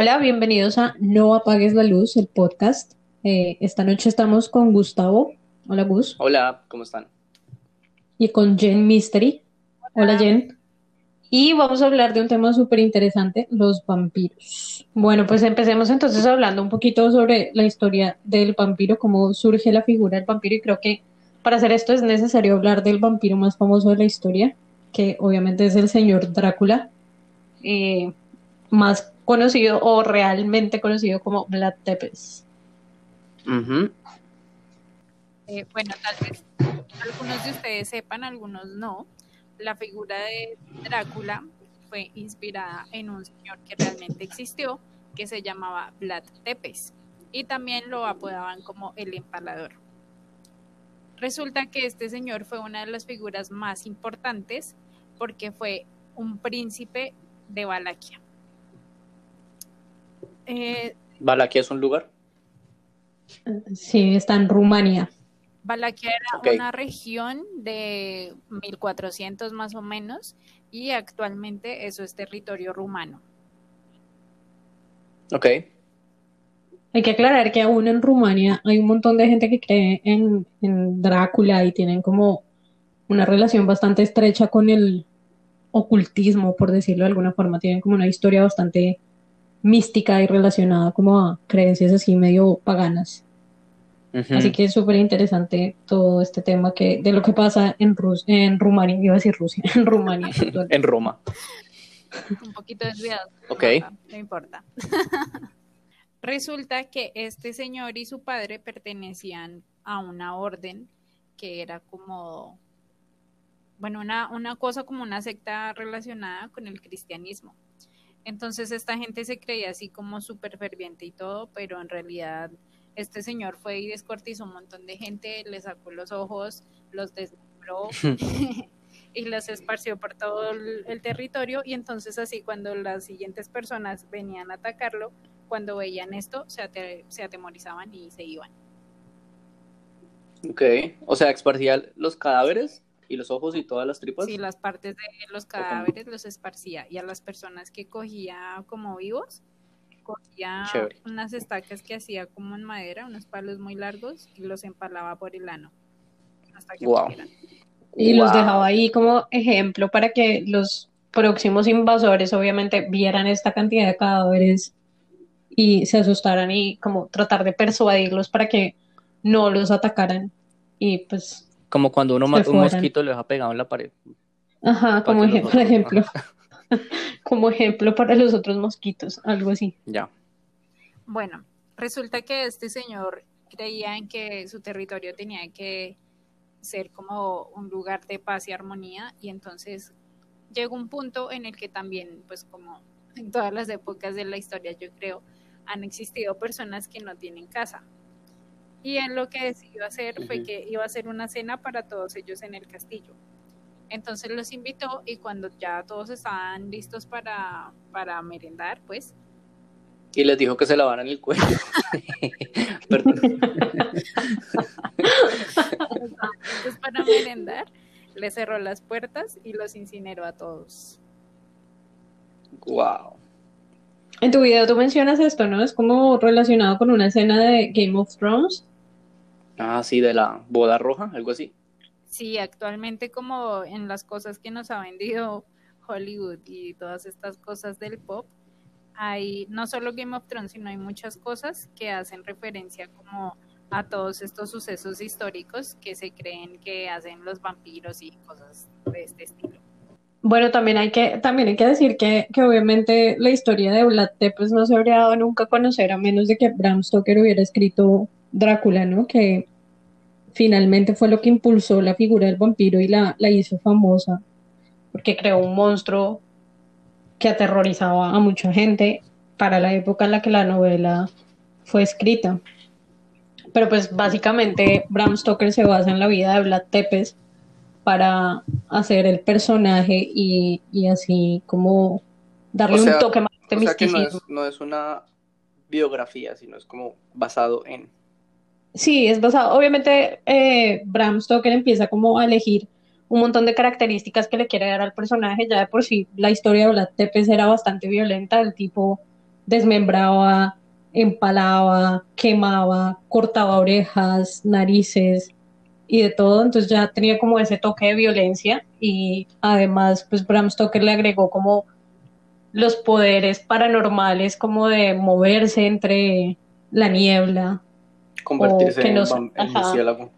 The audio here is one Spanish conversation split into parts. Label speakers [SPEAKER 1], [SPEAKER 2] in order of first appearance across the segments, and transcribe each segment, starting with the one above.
[SPEAKER 1] Hola, bienvenidos a No apagues la luz, el podcast. Eh, esta noche estamos con Gustavo. Hola, Gus.
[SPEAKER 2] Hola, ¿cómo están?
[SPEAKER 1] Y con Jen Mystery. Hola, Jen. Y vamos a hablar de un tema súper interesante, los vampiros. Bueno, pues empecemos entonces hablando un poquito sobre la historia del vampiro, cómo surge la figura del vampiro. Y creo que para hacer esto es necesario hablar del vampiro más famoso de la historia, que obviamente es el señor Drácula, eh, más conocido o realmente conocido como Vlad Tepes.
[SPEAKER 3] Eh, bueno, tal vez algunos de ustedes sepan, algunos no. La figura de Drácula fue inspirada en un señor que realmente existió, que se llamaba Vlad Tepes, y también lo apodaban como el empalador. Resulta que este señor fue una de las figuras más importantes porque fue un príncipe de Valaquia.
[SPEAKER 2] Eh, ¿Valaquia es un lugar?
[SPEAKER 1] Sí, está en Rumania.
[SPEAKER 3] Valaquia era una región de 1400 más o menos y actualmente eso es territorio rumano.
[SPEAKER 2] Ok.
[SPEAKER 1] Hay que aclarar que aún en Rumania hay un montón de gente que cree en, en Drácula y tienen como una relación bastante estrecha con el ocultismo, por decirlo de alguna forma. Tienen como una historia bastante mística y relacionada como a creencias así medio paganas. Así que es súper interesante todo este tema que de lo que pasa en Rus en Rumania, iba a decir Rusia, en Rumania.
[SPEAKER 2] en Roma.
[SPEAKER 3] Un poquito desviado.
[SPEAKER 2] Ok.
[SPEAKER 3] No, importa. Resulta que este señor y su padre pertenecían a una orden que era como, bueno, una, una cosa como una secta relacionada con el cristianismo. Entonces esta gente se creía así como súper ferviente y todo, pero en realidad este señor fue y descuartizó un montón de gente, le sacó los ojos, los desmembró y los esparció por todo el, territorio y entonces así cuando las siguientes personas venían a atacarlo, cuando veían esto, se, se atemorizaban y se iban.
[SPEAKER 2] Ok, o sea, esparcía los cadáveres y los ojos y todas las tripas.
[SPEAKER 3] Sí, las partes de los cadáveres los esparcía y a las personas que cogía como vivos, cogía unas estacas que hacía como en madera, unos palos muy largos y los empalaba por el ano hasta que
[SPEAKER 1] Y los dejaba ahí como ejemplo para que los próximos invasores obviamente vieran esta cantidad de cadáveres y se asustaran y como tratar de persuadirlos para que no los atacaran y pues
[SPEAKER 2] como cuando uno mata un mosquito le deja pegado en la pared
[SPEAKER 1] ajá como por ejemplo como ejemplo para los otros mosquitos, algo así.
[SPEAKER 2] Ya.
[SPEAKER 3] Bueno, resulta que este señor creía en que su territorio tenía que ser como un lugar de paz y armonía y entonces llegó un punto en el que también, pues como en todas las épocas de la historia, yo creo, han existido personas que no tienen casa. Y él lo que decidió hacer fue que iba a hacer una cena para todos ellos en el castillo. Entonces los invitó y cuando ya todos estaban listos para, para merendar, pues...
[SPEAKER 2] Y les dijo que se lavaran el cuello.
[SPEAKER 3] Perdón. para merendar, le cerró las puertas y los incineró a todos.
[SPEAKER 2] Wow.
[SPEAKER 1] En tu video tú mencionas esto, ¿no? Es como relacionado con una escena de Game of Thrones.
[SPEAKER 2] Ah, sí, de la boda roja, algo así.
[SPEAKER 3] Sí, actualmente como en las cosas que nos ha vendido Hollywood y todas estas cosas del pop, hay no solo Game of Thrones, sino hay muchas cosas que hacen referencia como a todos estos sucesos históricos que se creen que hacen los vampiros y cosas de este estilo.
[SPEAKER 1] Bueno, también hay que, también hay que decir que, que obviamente la historia de Vlad Tepes no se habría dado nunca a conocer a menos de que Bram Stoker hubiera escrito Drácula, ¿no? Que finalmente fue lo que impulsó la figura del vampiro y la, la hizo famosa, porque creó un monstruo que aterrorizaba a mucha gente para la época en la que la novela fue escrita. Pero pues básicamente Bram Stoker se basa en la vida de Vlad Tepes para hacer el personaje y, así como darle un toque más
[SPEAKER 2] de o no es una biografía, sino es como basado en
[SPEAKER 1] Sí, es basado. Obviamente, eh, Bram Stoker empieza como a elegir un montón de características que le quiere dar al personaje. Ya de por sí la historia de Vlad Tepes era bastante violenta, el tipo desmembraba, empalaba, quemaba, cortaba orejas, narices y de todo, entonces ya tenía como ese toque de violencia y además pues Bram Stoker le agregó como los poderes paranormales como de moverse entre la niebla.
[SPEAKER 2] Convertirse en, murciélago.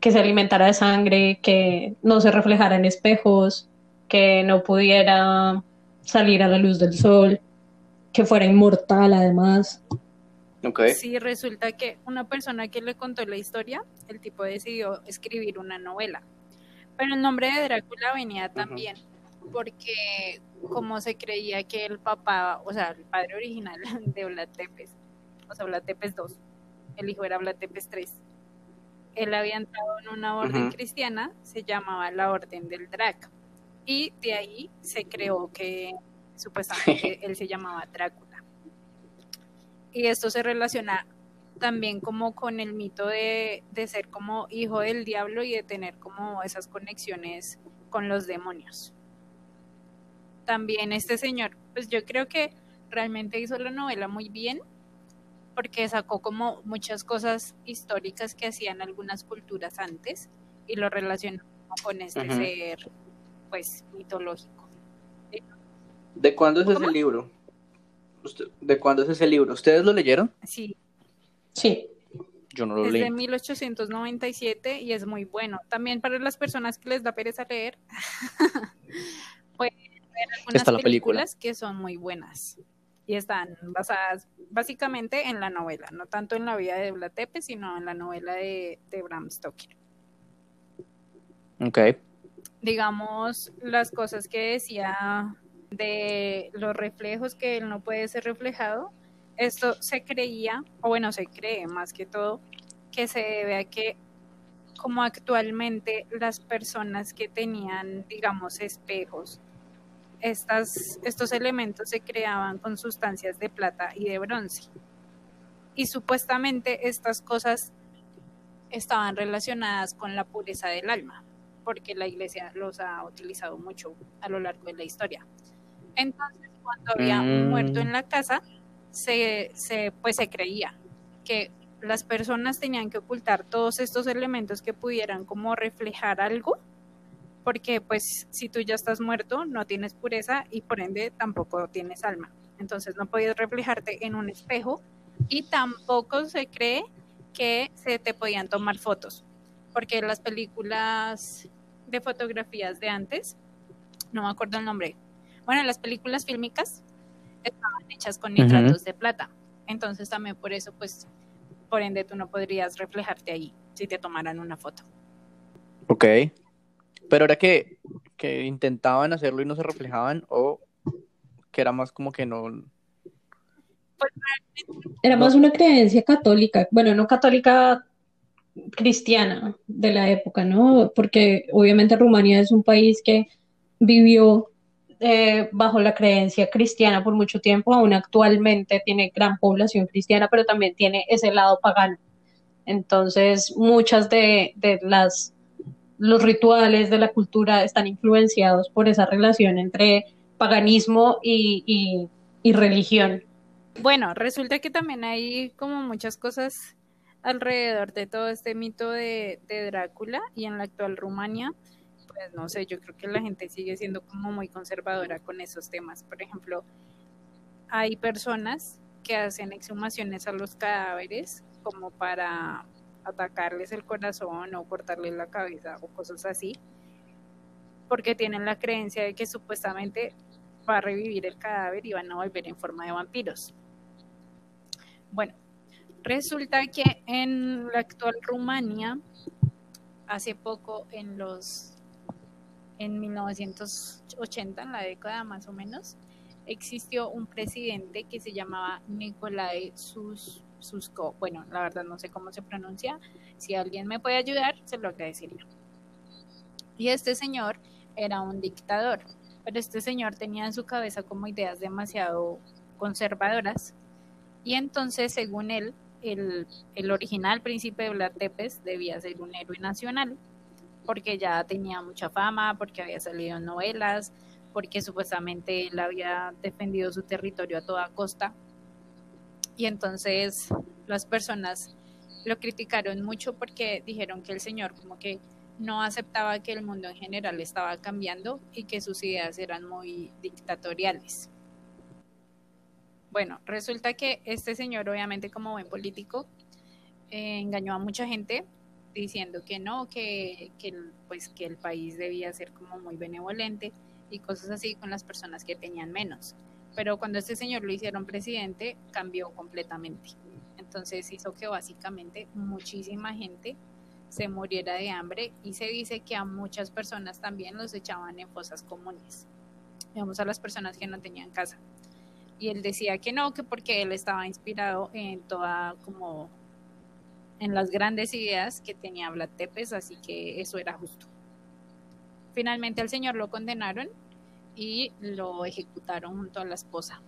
[SPEAKER 1] Que se alimentara de sangre, que no se reflejara en espejos, que no pudiera salir a la luz del sol, que fuera inmortal además.
[SPEAKER 2] Okay.
[SPEAKER 3] Sí, resulta que una persona que le contó la historia, el tipo decidió escribir una novela. Pero el nombre de Drácula venía también porque como se creía que el papá, o sea, el padre original de Vlad Tepes, o sea, Vlad Tepes II, el hijo era Vlad Tepes III, él había entrado en una orden cristiana, se llamaba la Orden del Drac, y de ahí se creó que supuestamente él se llamaba Drácula. Y esto se relaciona también como con el mito de, de ser como hijo del diablo y de tener como esas conexiones con los demonios también este señor, pues yo creo que realmente hizo la novela muy bien porque sacó como muchas cosas históricas que hacían algunas culturas antes y lo relacionó con este ser pues mitológico.
[SPEAKER 2] ¿De cuándo es ese libro? ¿De cuándo es ese libro? ¿Ustedes lo leyeron?
[SPEAKER 3] Sí.
[SPEAKER 1] Sí.
[SPEAKER 2] Yo no lo
[SPEAKER 3] leí.
[SPEAKER 2] Es
[SPEAKER 3] de 1897 y es muy bueno. También para las personas que les da pereza leer, pues algunas
[SPEAKER 2] la
[SPEAKER 3] películas que son muy buenas y están basadas básicamente en la novela, no tanto en la vida de Blatepe, sino en la novela de, Bram Stoker.
[SPEAKER 2] Ok.
[SPEAKER 3] Digamos, las cosas que decía de los reflejos que él no puede ser reflejado, esto se creía, o bueno, se cree más que todo, que se debe a que como actualmente las personas que tenían, digamos, espejos estos elementos se creaban con sustancias de plata y de bronce. Y supuestamente estas cosas estaban relacionadas con la pureza del alma, porque la iglesia los ha utilizado mucho a lo largo de la historia. Entonces, cuando había un muerto en la mm. casa, se, se, pues se creía que las personas tenían que ocultar todos estos elementos que pudieran como reflejar algo porque pues si tú ya estás muerto, no tienes pureza y por ende tampoco tienes alma. Entonces no podías reflejarte en un espejo y tampoco se cree que se te podían tomar fotos, porque las películas de fotografías de antes, no me acuerdo el nombre, bueno, las películas fílmicas estaban hechas con nitratos de plata, entonces también por eso, pues, por ende tú no podrías reflejarte ahí si te tomaran una foto.
[SPEAKER 2] Ok. Pero era que, que intentaban hacerlo y no se reflejaban o que era más como que no...
[SPEAKER 1] Era más una creencia católica, bueno, no católica cristiana de la época, ¿no? Porque obviamente Rumanía es un país que vivió eh, bajo la creencia cristiana por mucho tiempo, aún actualmente tiene gran población cristiana, pero también tiene ese lado pagano. Entonces, muchas de, de las los rituales de la cultura están influenciados por esa relación entre paganismo y, religión.
[SPEAKER 3] Bueno, resulta que también hay como muchas cosas alrededor de todo este mito de, de, Drácula y en la actual Rumania, pues no sé, yo creo que la gente sigue siendo como muy conservadora con esos temas. Por ejemplo, hay personas que hacen exhumaciones a los cadáveres como para atacarles el corazón o cortarles la cabeza o cosas así, porque tienen la creencia de que supuestamente va a revivir el cadáver y van a volver en forma de vampiros. Bueno, resulta que en la actual Rumania, hace poco en los en 1980, en la década más o menos, existió un presidente que se llamaba Nicolae Sus bueno, la verdad no sé cómo se pronuncia, si alguien me puede ayudar, se lo agradecería. Y este señor era un dictador, pero este señor tenía en su cabeza como ideas demasiado conservadoras. Y entonces, según él, el, original príncipe de Vlad Tepes debía ser un héroe nacional porque ya tenía mucha fama, porque había salido en novelas, porque supuestamente él había defendido su territorio a toda costa. Y entonces las personas lo criticaron mucho porque dijeron que el señor como que no aceptaba que el mundo en general estaba cambiando y que sus ideas eran muy dictatoriales. Bueno, resulta que este señor, obviamente como buen político, eh, engañó a mucha gente diciendo que no, que, que, pues, que el país debía ser como muy benevolente y cosas así con las personas que tenían menos. Pero cuando este señor lo hicieron presidente, cambió completamente. Entonces hizo que básicamente muchísima gente se muriera de hambre y se dice que a muchas personas también los echaban en fosas comunes, digamos a las personas que no tenían casa. Y él decía que no, que porque él estaba inspirado en toda como en las grandes ideas que tenía Vlad Tepes, así que eso era justo. Finalmente al señor lo condenaron y lo ejecutaron junto a la esposa.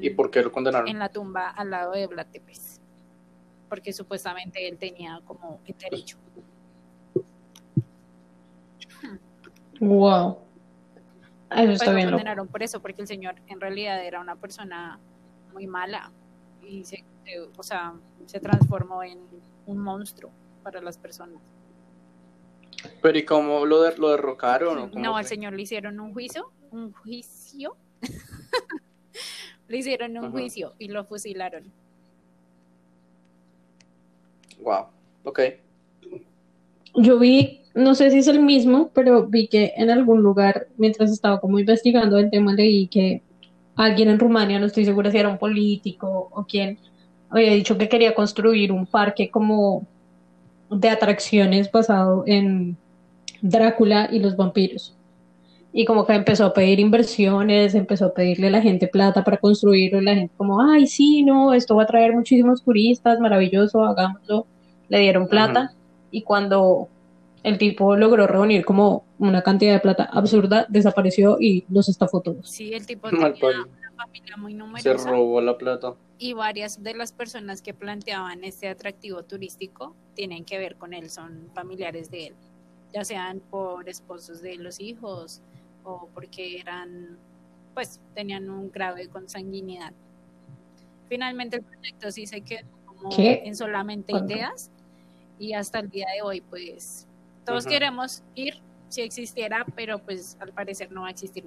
[SPEAKER 2] ¿Y por qué lo condenaron?
[SPEAKER 3] En la tumba al lado de Vlad Tepes porque supuestamente él tenía como el derecho.
[SPEAKER 1] Wow. Eso está
[SPEAKER 3] pues
[SPEAKER 1] bien.
[SPEAKER 3] Lo condenaron por eso, porque el señor en realidad era una persona muy mala y se, o sea, se transformó en un monstruo para las personas.
[SPEAKER 2] Pero ¿y cómo lo, lo derrocaron?
[SPEAKER 3] no, al señor le hicieron un juicio, un juicio. le hicieron un juicio y lo fusilaron.
[SPEAKER 2] Wow, ok.
[SPEAKER 1] Yo vi, no sé si es el mismo, pero vi que en algún lugar, mientras estaba como investigando el tema, leí que alguien en Rumania, no estoy segura si era un político o quién, había dicho que quería construir un parque como de atracciones basado en Drácula y los vampiros. Y como que empezó a pedir inversiones, empezó a pedirle a la gente plata para construirlo, y la gente como, ay, sí, no, esto va a traer muchísimos turistas, maravilloso, hagámoslo le dieron plata y cuando el tipo logró reunir como una cantidad de plata absurda, desapareció y los estafó todos.
[SPEAKER 3] Sí, el tipo tenía una familia muy numerosa.
[SPEAKER 2] Se robó la plata.
[SPEAKER 3] Y varias de las personas que planteaban este atractivo turístico tienen que ver con él, son familiares de él, ya sean por esposos de los hijos o porque eran, pues, tenían un grave consanguinidad. Finalmente el proyecto sí se quedó como en solamente ideas y hasta el día de hoy pues todos queremos ir si existiera, pero pues al parecer no va a existir.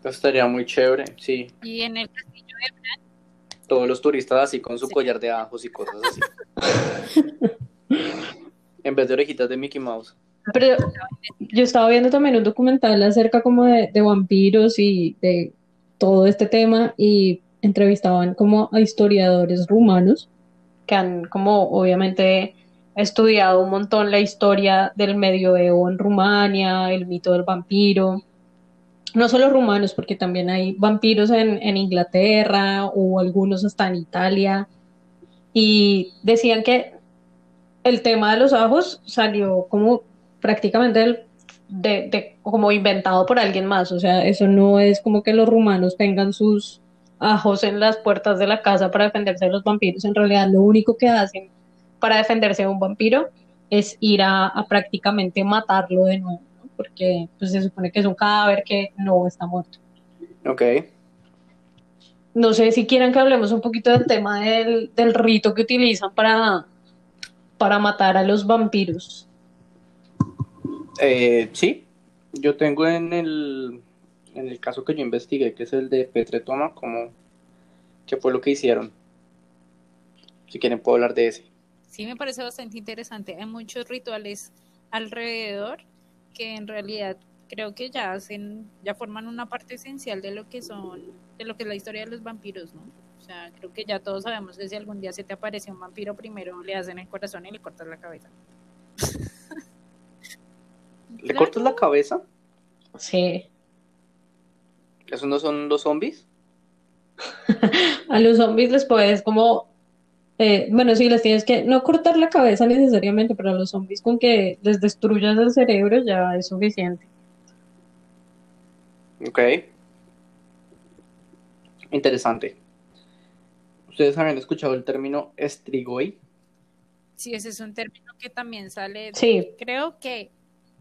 [SPEAKER 2] Eso estaría muy chévere, sí.
[SPEAKER 3] Y en el castillo de Bran.
[SPEAKER 2] Todos los turistas así con su collar de ajos y cosas así. en vez de orejitas de Mickey Mouse.
[SPEAKER 1] Pero yo estaba viendo también un documental acerca como de, de vampiros y de todo este tema y entrevistaban como a historiadores rumanos que han como obviamente estudiado un montón la historia del medioevo en Rumania, el mito del vampiro. No solo rumanos, porque también hay vampiros en, Inglaterra o algunos hasta en Italia. Y decían que el tema de los ajos salió como prácticamente de, de, como inventado por alguien más. O sea, eso no es como que los rumanos tengan sus ajos en las puertas de la casa para defenderse de los vampiros. En realidad lo único que hacen para defenderse de un vampiro es ir a, prácticamente matarlo de nuevo, porque pues, se supone que es un cadáver que no está muerto.
[SPEAKER 2] Ok.
[SPEAKER 1] No sé si quieran que hablemos un poquito del tema del, del rito que utilizan para, para matar a los vampiros.
[SPEAKER 2] Eh, sí, yo tengo en el en el caso que yo investigué, que es el de Petretoma, como qué fue lo que hicieron. Si quieren puedo hablar de ese.
[SPEAKER 3] Sí, me parece bastante interesante. Hay muchos rituales alrededor que en realidad creo que ya hacen, ya forman una parte esencial de lo que son, de lo que es la historia de los vampiros, ¿no? O sea, creo que ya todos sabemos que si algún día se te aparece un vampiro, primero le hacen el corazón y le cortas la cabeza.
[SPEAKER 2] ¿Le cortas la cabeza?
[SPEAKER 1] Sí.
[SPEAKER 2] ¿Esos no son los zombies?
[SPEAKER 1] a los zombies les puedes como, eh, bueno, sí, les tienes que no cortar la cabeza necesariamente, pero a los zombies con que les destruyas el cerebro ya es suficiente.
[SPEAKER 2] Ok. Interesante. ¿Ustedes habían escuchado el término estrigoi?
[SPEAKER 3] Sí, ese es un término que también sale,
[SPEAKER 1] Sí,
[SPEAKER 3] creo que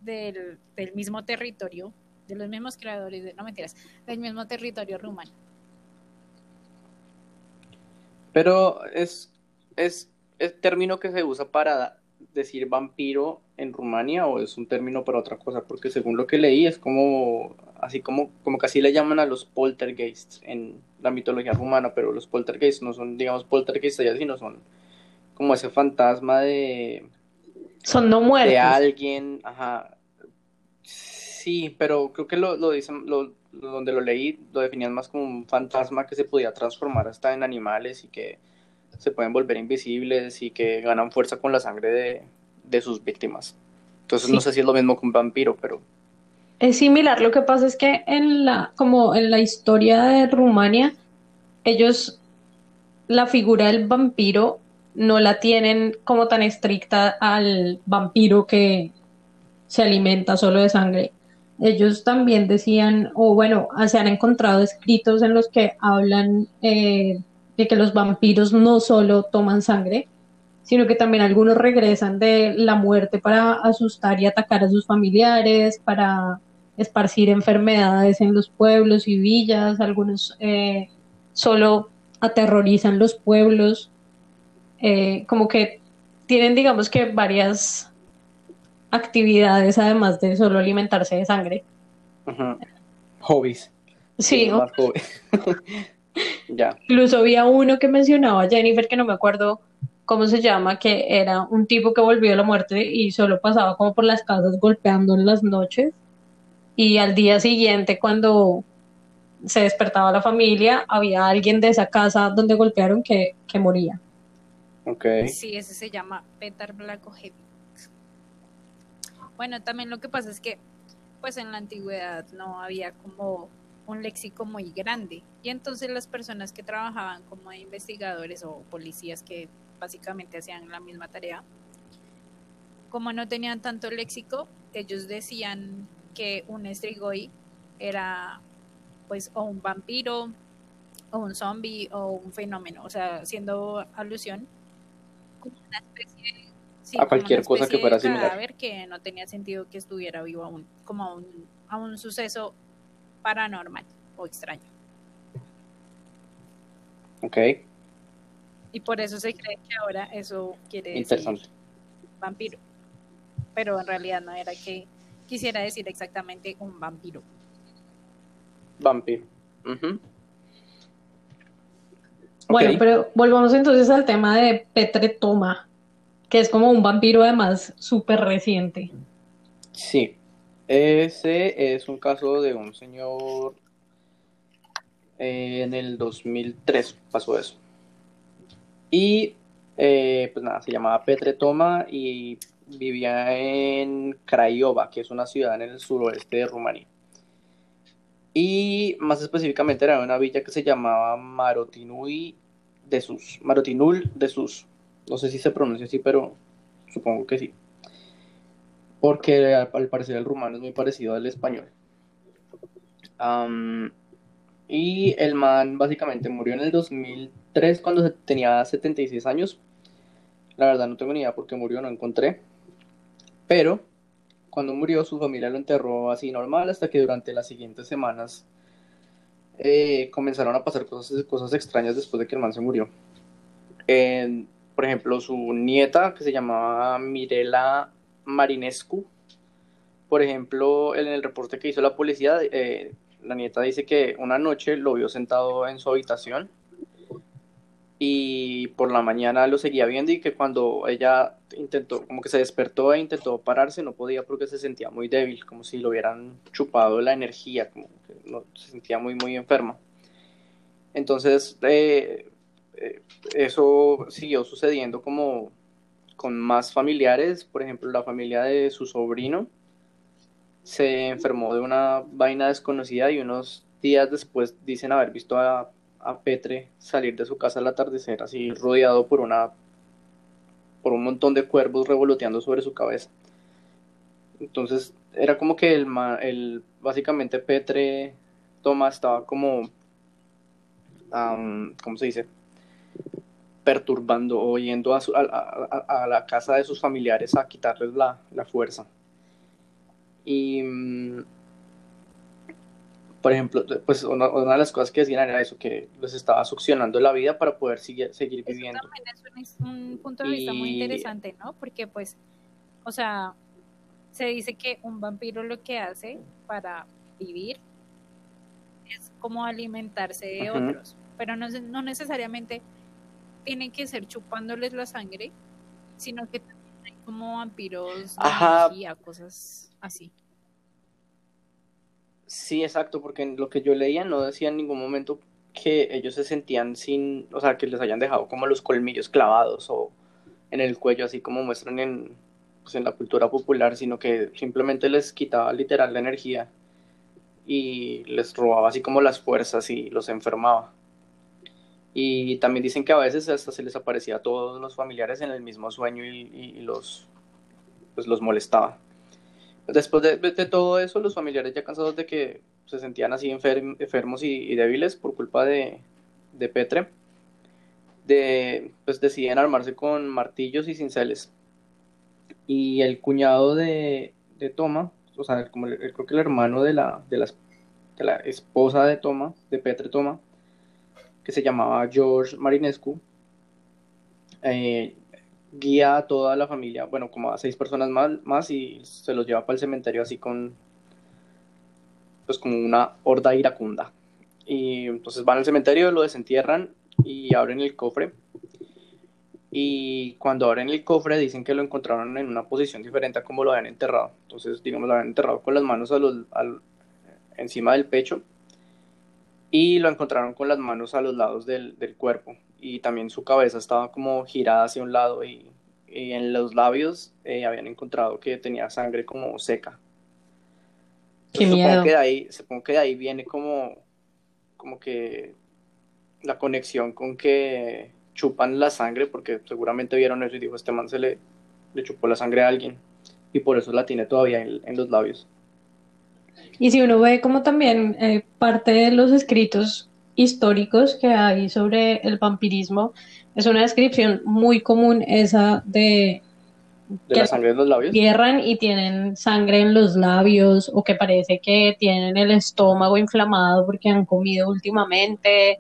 [SPEAKER 3] del, del mismo territorio, de los mismos creadores, de, no mentiras, del mismo territorio rumano.
[SPEAKER 2] Pero es, es, es término que se usa para decir vampiro en Rumania o es un término para otra cosa, porque según lo que leí es como así como, como que así le llaman a los poltergeists en la mitología rumana, pero los poltergeists no son, digamos, poltergeists allá, sino son como ese fantasma de,
[SPEAKER 1] son no muertos.
[SPEAKER 2] de alguien, ajá. Sí, pero creo que lo, lo dicen, lo- donde lo leí, lo definían más como un fantasma que se podía transformar hasta en animales y que se pueden volver invisibles y que ganan fuerza con la sangre de, de sus víctimas. Entonces no sé si es lo mismo que un vampiro, pero
[SPEAKER 1] Es similar, lo que pasa es que en la, como en la historia de Rumania, ellos la figura del vampiro no la tienen como tan estricta al vampiro que se alimenta solo de sangre. Ellos también decían, o bueno, se han encontrado escritos en los que hablan eh, de que los vampiros no solo toman sangre, sino que también algunos regresan de la muerte para asustar y atacar a sus familiares, para esparcir enfermedades en los pueblos y villas, algunos eh, solo aterrorizan los pueblos, eh, como que tienen, digamos que varias actividades además de solo alimentarse de sangre.
[SPEAKER 2] hobbies.
[SPEAKER 1] Sí,
[SPEAKER 2] hobbies. ya.
[SPEAKER 1] incluso había uno que mencionaba a Jennifer, que no me acuerdo cómo se llama, que era un tipo que volvió de la muerte y solo pasaba como por las casas golpeando en las noches. Y al día siguiente, cuando se despertaba la familia, había alguien de esa casa donde golpearon que, que moría.
[SPEAKER 2] Ok.
[SPEAKER 3] Sí, ese se llama Petar Blagojevic. Bueno, también lo que pasa es que, pues en la antigüedad no había como un léxico muy grande y entonces las personas que trabajaban como investigadores o policías que básicamente hacían la misma tarea, como no tenían tanto léxico, ellos decían que un estrigoi era pues o un vampiro o un zombie o un fenómeno, o sea, haciendo alusión como una especie de- sí,
[SPEAKER 2] A cualquier cosa que fuera similar.
[SPEAKER 3] que no tenía sentido que estuviera vivo aún, como a un, a un suceso paranormal o extraño.
[SPEAKER 2] Ok.
[SPEAKER 3] Y por eso se cree que ahora eso quiere decir
[SPEAKER 2] Interesante.
[SPEAKER 3] vampiro. Pero en realidad no era que quisiera decir exactamente un vampiro.
[SPEAKER 2] Vampiro. Ujú.
[SPEAKER 1] Bueno, pero volvamos entonces al tema de Petre Toma, que es como un vampiro además súper reciente.
[SPEAKER 2] Sí, ese es un caso de un señor eh, en el 2003 pasó eso. Y eh, pues nada, se llamaba Petre Toma y vivía en Craiova, que es una ciudad en el suroeste de Rumanía. Y más específicamente era una villa que se llamaba Marotinui de Sus, Marotinul de Sus. No sé si se pronuncia así, pero supongo que sí porque al, parecer el rumano es muy parecido al español. Am, y el man básicamente murió en el 2003 cuando tenía 76 años. La verdad no tengo ni idea por qué murió, no encontré. Pero cuando murió su familia lo enterró así normal hasta que durante las siguientes semanas eh, comenzaron a pasar cosas, cosas extrañas después de que el man se murió. En- por ejemplo, su nieta, que se llamaba Mirela Marinescu, por ejemplo, en el reporte que hizo la policía, eh, la nieta dice que una noche lo vio sentado en su habitación y por la mañana lo seguía viendo y que cuando ella intentó, como que se despertó e intentó pararse, no podía porque se sentía muy débil, como si lo hubieran chupado la energía, como que se sentía muy, muy enferma. Entonces, eh, eh, eso siguió sucediendo como con más familiares, por ejemplo, la familia de su sobrino se enfermó de una vaina desconocida y unos días después dicen haber visto a, a Petre salir de su casa al atardecer, así rodeado por una por un montón de cuervos revoloteando sobre su cabeza. Entonces era como que el, el básicamente Petre Toma estaba como am, ¿cómo se dice? Perturbando o yendo a, a, la casa de sus familiares a quitarles la, la fuerza. Y, mm, por ejemplo, pues una, de las cosas que decían era eso, que les estaba succionando la vida para poder seguir, seguir viviendo.
[SPEAKER 3] también es un, punto de vista muy interesante, ¿no? Porque pues, o sea, se dice que un vampiro lo que hace para vivir es como alimentarse de otros, pero no, no necesariamente tienen que ser chupándoles la sangre, sino que también hay como vampiros de cosas así.
[SPEAKER 2] Sí, exacto, porque en lo que yo leía no decía en ningún momento que ellos se sentían sin, o sea, que les hayan dejado como los colmillos clavados o en el cuello, así como muestran en, pues, en la cultura popular, sino que simplemente les quitaba literal la energía y les robaba así como las fuerzas y los enfermaba. Y también dicen que a veces hasta se les aparecía a todos los familiares en el mismo sueño y, los, pues los molestaba. Después de, todo eso, los familiares ya cansados de que se sentían así enfermos y, débiles por culpa de, de Petre, de, pues deciden armarse con martillos y cinceles. Y el cuñado de, de Toma, o sea, como creo que el hermano de la, de, de la esposa de Toma, de Petre Toma, que se llamaba George Marinescu, eh, guía a toda la familia, bueno, como a seis personas más, más y se los lleva para el cementerio así con, pues como una horda iracunda. Y entonces van al cementerio, lo desentierran y abren el cofre. Y cuando abren el cofre dicen que lo encontraron en una posición diferente a como lo habían enterrado. Entonces, digamos, lo habían enterrado con las manos a los, al, encima del pecho y lo encontraron con las manos a los lados del, del cuerpo y también su cabeza estaba como girada hacia un lado y, en los labios eh, habían encontrado que tenía sangre como seca.
[SPEAKER 1] Qué Supongo
[SPEAKER 2] que de ahí, supongo que de ahí viene como, como que la conexión con que chupan la sangre, porque seguramente vieron eso y dijo, este man se le, le chupó la sangre a alguien y por eso la tiene todavía en los labios.
[SPEAKER 1] Y si uno ve como también eh, parte de los escritos históricos que hay sobre el vampirismo, es una descripción muy común esa de...
[SPEAKER 2] ¿De la sangre en los labios?
[SPEAKER 1] Y tienen sangre en los labios o que parece que tienen el estómago inflamado porque han comido últimamente,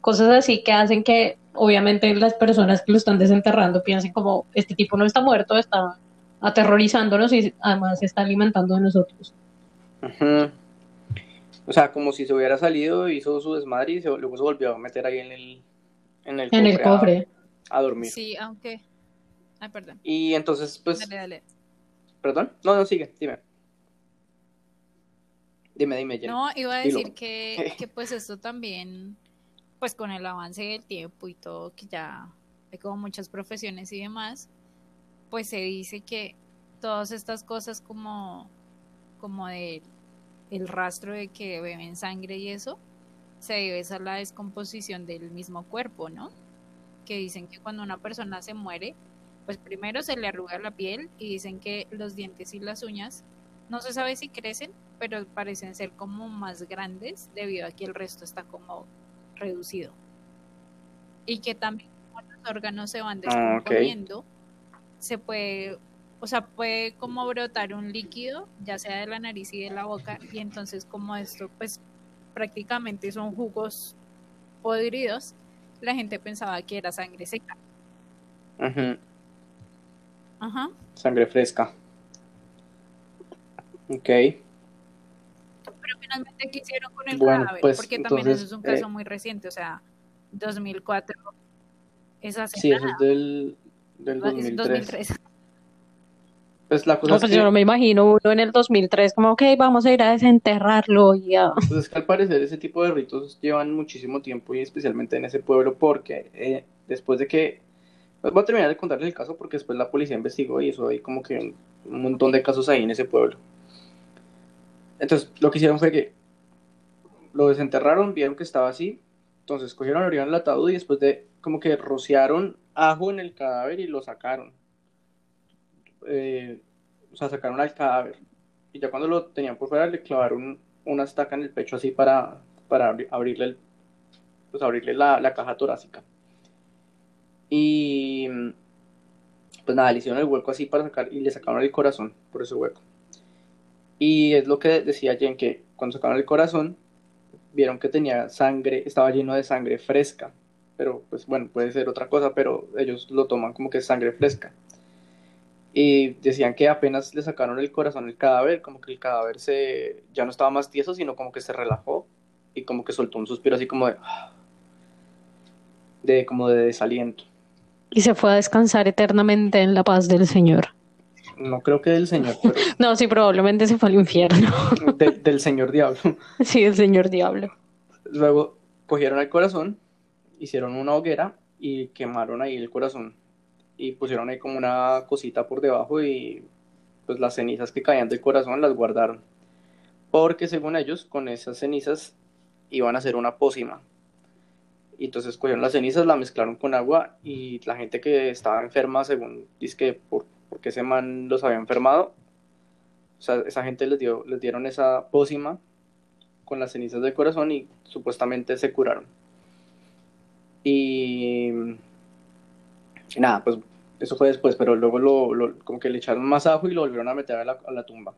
[SPEAKER 1] cosas así que hacen que obviamente las personas que lo están desenterrando piensen como este tipo no está muerto, está aterrorizándonos y además está alimentando de nosotros.
[SPEAKER 2] O sea, como si se hubiera salido, hizo su desmadre y luego se volvió a meter ahí en el,
[SPEAKER 1] en el cofre,
[SPEAKER 2] A, dormir.
[SPEAKER 3] Sí, aunque. Ay, perdón.
[SPEAKER 2] Y entonces, pues. Dale, dale. ¿Perdón? No, no, sigue, dime. Dime, dime,
[SPEAKER 3] No, iba a decir que, que, pues esto también, pues con el avance del tiempo y todo, que ya hay como muchas profesiones y demás, pues se dice que todas estas cosas como, como de el rastro de que beben sangre y eso, se debe a la descomposición del mismo cuerpo, ¿no? Que dicen que cuando una persona se muere, pues primero se le arruga la piel y dicen que los dientes y las uñas no se sabe si crecen, pero parecen ser como más grandes debido a que el resto está como reducido. Y que también los órganos se van ah, descomponiendo, se puede o sea, puede como brotar un líquido, ya sea de la nariz y de la boca, y entonces como esto, pues prácticamente son jugos podridos, la gente pensaba que era sangre seca.
[SPEAKER 2] Ajá. Ajá. Sangre fresca. Ok.
[SPEAKER 3] Pero finalmente, ¿qué hicieron con el cadáver? Pues, Porque también eso es un caso eh, muy reciente, o sea, 2004
[SPEAKER 2] es hace Sí, eso es del, del 2003. 2003. Pues la cosa
[SPEAKER 1] no, pues yo no me imagino uno en el 2003 como, ok, vamos a ir a desenterrarlo y ya.
[SPEAKER 2] Pues es que al parecer ese tipo de ritos llevan muchísimo tiempo y especialmente en ese pueblo porque eh, después de que... Pues voy a terminar de contarles el caso porque después la policía investigó y eso hay como que un, montón de casos ahí en ese pueblo. Entonces lo que hicieron fue que lo desenterraron, vieron que estaba así, entonces cogieron, abrieron el ataúd y después de como que rociaron ajo en el cadáver y lo sacaron eh, o sea, sacaron al cadáver. Y ya cuando lo tenían por fuera, le clavaron una estaca en el pecho así para, para abrirle, pues abrirle la, caja torácica. pues nada, le hicieron el hueco así para sacar y le sacaron el corazón por ese hueco. Y es lo que decía Jen, que cuando sacaron el corazón, vieron que tenía sangre, estaba lleno de sangre fresca. Pero pues bueno, puede ser otra cosa, pero ellos lo toman como que es sangre fresca. Y decían que apenas le sacaron el corazón al cadáver, como que el cadáver se ya no estaba más tieso, sino como que se relajó y como que soltó un suspiro así como de, de como de desaliento.
[SPEAKER 1] Y se fue a descansar eternamente en la paz del Señor.
[SPEAKER 2] No creo que del Señor.
[SPEAKER 1] no, sí, probablemente se fue al infierno.
[SPEAKER 2] del Señor Diablo.
[SPEAKER 1] Sí, del Señor Diablo.
[SPEAKER 2] Luego cogieron el corazón, hicieron una hoguera y quemaron ahí el corazón. Y pusieron ahí como una cosita por debajo y pues las cenizas que caían del corazón las guardaron. Porque según ellos, con esas cenizas iban a hacer una pócima y entonces cogieron las cenizas, la mezclaron con agua y la gente que estaba enferma, según dice que por, porque ese man los había enfermado, o sea, esa gente les, dio, les dieron esa pócima con las cenizas del corazón y supuestamente se curaron. Y, nada, pues eso fue después, pero luego lo, como que le echaron más ajo y lo volvieron a meter a la, a la tumba.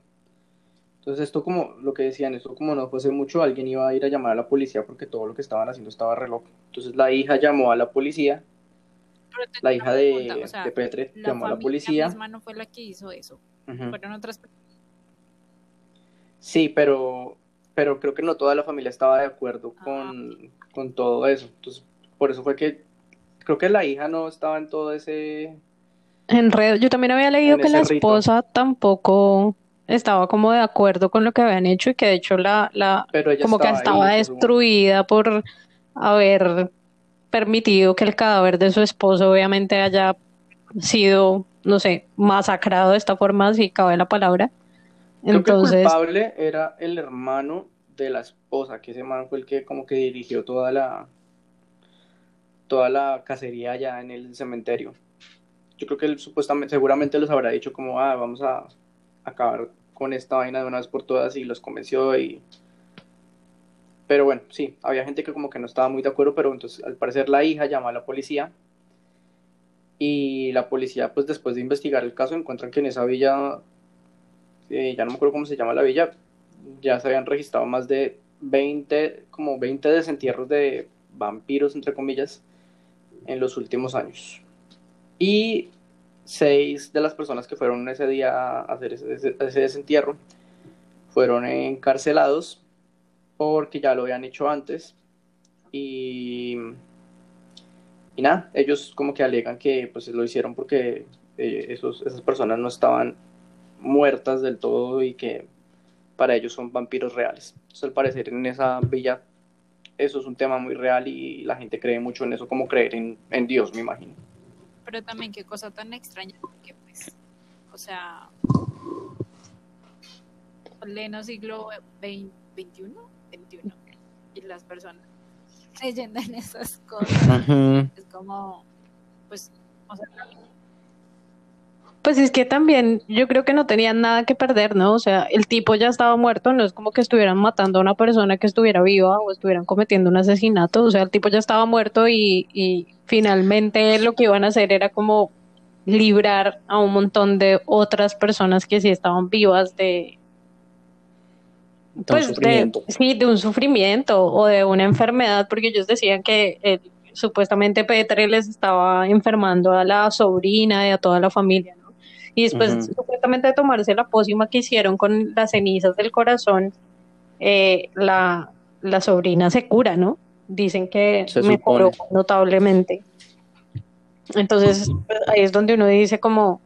[SPEAKER 2] Entonces esto como lo que decían, esto como no fuese mucho, alguien iba a ir a llamar a la policía porque todo lo que estaban haciendo estaba re loco. Entonces la hija llamó a la policía, la hija de, Petre llamó a la policía.
[SPEAKER 3] misma no fue la que hizo eso, fueron otras
[SPEAKER 2] Sí, pero, pero creo que no toda la familia estaba de acuerdo ah, con, con todo eso. Entonces por eso fue que creo que la hija no estaba en todo ese...
[SPEAKER 1] Enredo. Yo también había leído que la esposa tampoco estaba como de acuerdo con lo que habían hecho y que de hecho la, la como que estaba destruida por haber permitido que el cadáver de su esposo obviamente haya sido, no sé, masacrado de esta forma, si cabe la palabra.
[SPEAKER 2] Entonces, que el culpable era el hermano de la esposa, que ese hermano fue el que como que dirigió toda la toda la cacería allá en el cementerio. Yo creo que él supuestamente, seguramente les habrá dicho como, ah, vamos a acabar con esta vaina de una vez por todas y los convenció y... Pero bueno, sí, había gente que como que no estaba muy de acuerdo, pero entonces al parecer la hija llamó a la policía y la policía pues después de investigar el caso encuentran que en esa villa, eh, ya no me acuerdo cómo se llama la villa, ya se habían registrado más de 20, como 20 desentierros de vampiros, entre comillas, en los últimos años. Y seis de las personas que fueron ese día a hacer ese, desentierro fueron encarcelados porque ya lo habían hecho antes y, y nada, ellos como que alegan que pues lo hicieron porque eh, esos, esas personas no estaban muertas del todo y que para ellos son vampiros reales. Entonces al parecer en esa villa eso es un tema muy real y la gente cree mucho en eso como creer en, en Dios, me imagino
[SPEAKER 3] pero también qué cosa tan extraña, porque pues, o sea, pleno siglo XXI, 21, y las personas creyendo en esas cosas, es como, pues, o sea,
[SPEAKER 1] pues es que también yo creo que no tenían nada que perder, ¿no? O sea, el tipo ya estaba muerto, no es como que estuvieran matando a una persona que estuviera viva o estuvieran cometiendo un asesinato, o sea, el tipo ya estaba muerto y, y finalmente lo que iban a hacer era como librar a un montón de otras personas que sí estaban vivas de pues de, sí, de un sufrimiento o de una enfermedad, porque ellos decían que eh, supuestamente Petre les estaba enfermando a la sobrina y a toda la familia, y después, supuestamente, de tomarse la pócima que hicieron con las cenizas del corazón, eh, la, la sobrina se cura, ¿no? Dicen que mejoró notablemente. Entonces, pues, ahí es donde uno dice como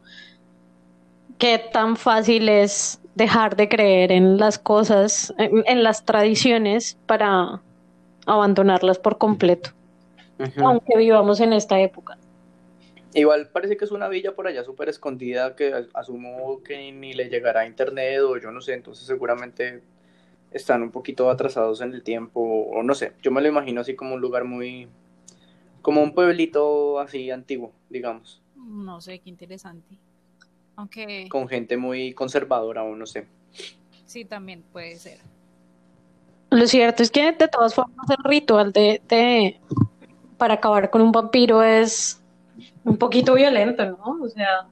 [SPEAKER 1] qué tan fácil es dejar de creer en las cosas, en, las tradiciones para abandonarlas por completo, aunque vivamos en esta época.
[SPEAKER 2] Igual parece que es una villa por allá súper escondida que asumo que ni le llegará a internet o yo no sé, entonces seguramente están un poquito atrasados en el tiempo o no sé, yo me lo imagino así como un lugar muy, como un pueblito así antiguo, digamos.
[SPEAKER 3] No sé, qué interesante. Aunque...
[SPEAKER 2] Con gente muy conservadora o no sé.
[SPEAKER 3] Sí, también puede ser.
[SPEAKER 1] Lo cierto es que de todas formas el ritual de, de para acabar con un vampiro es un poquito violento, ¿no? O sea,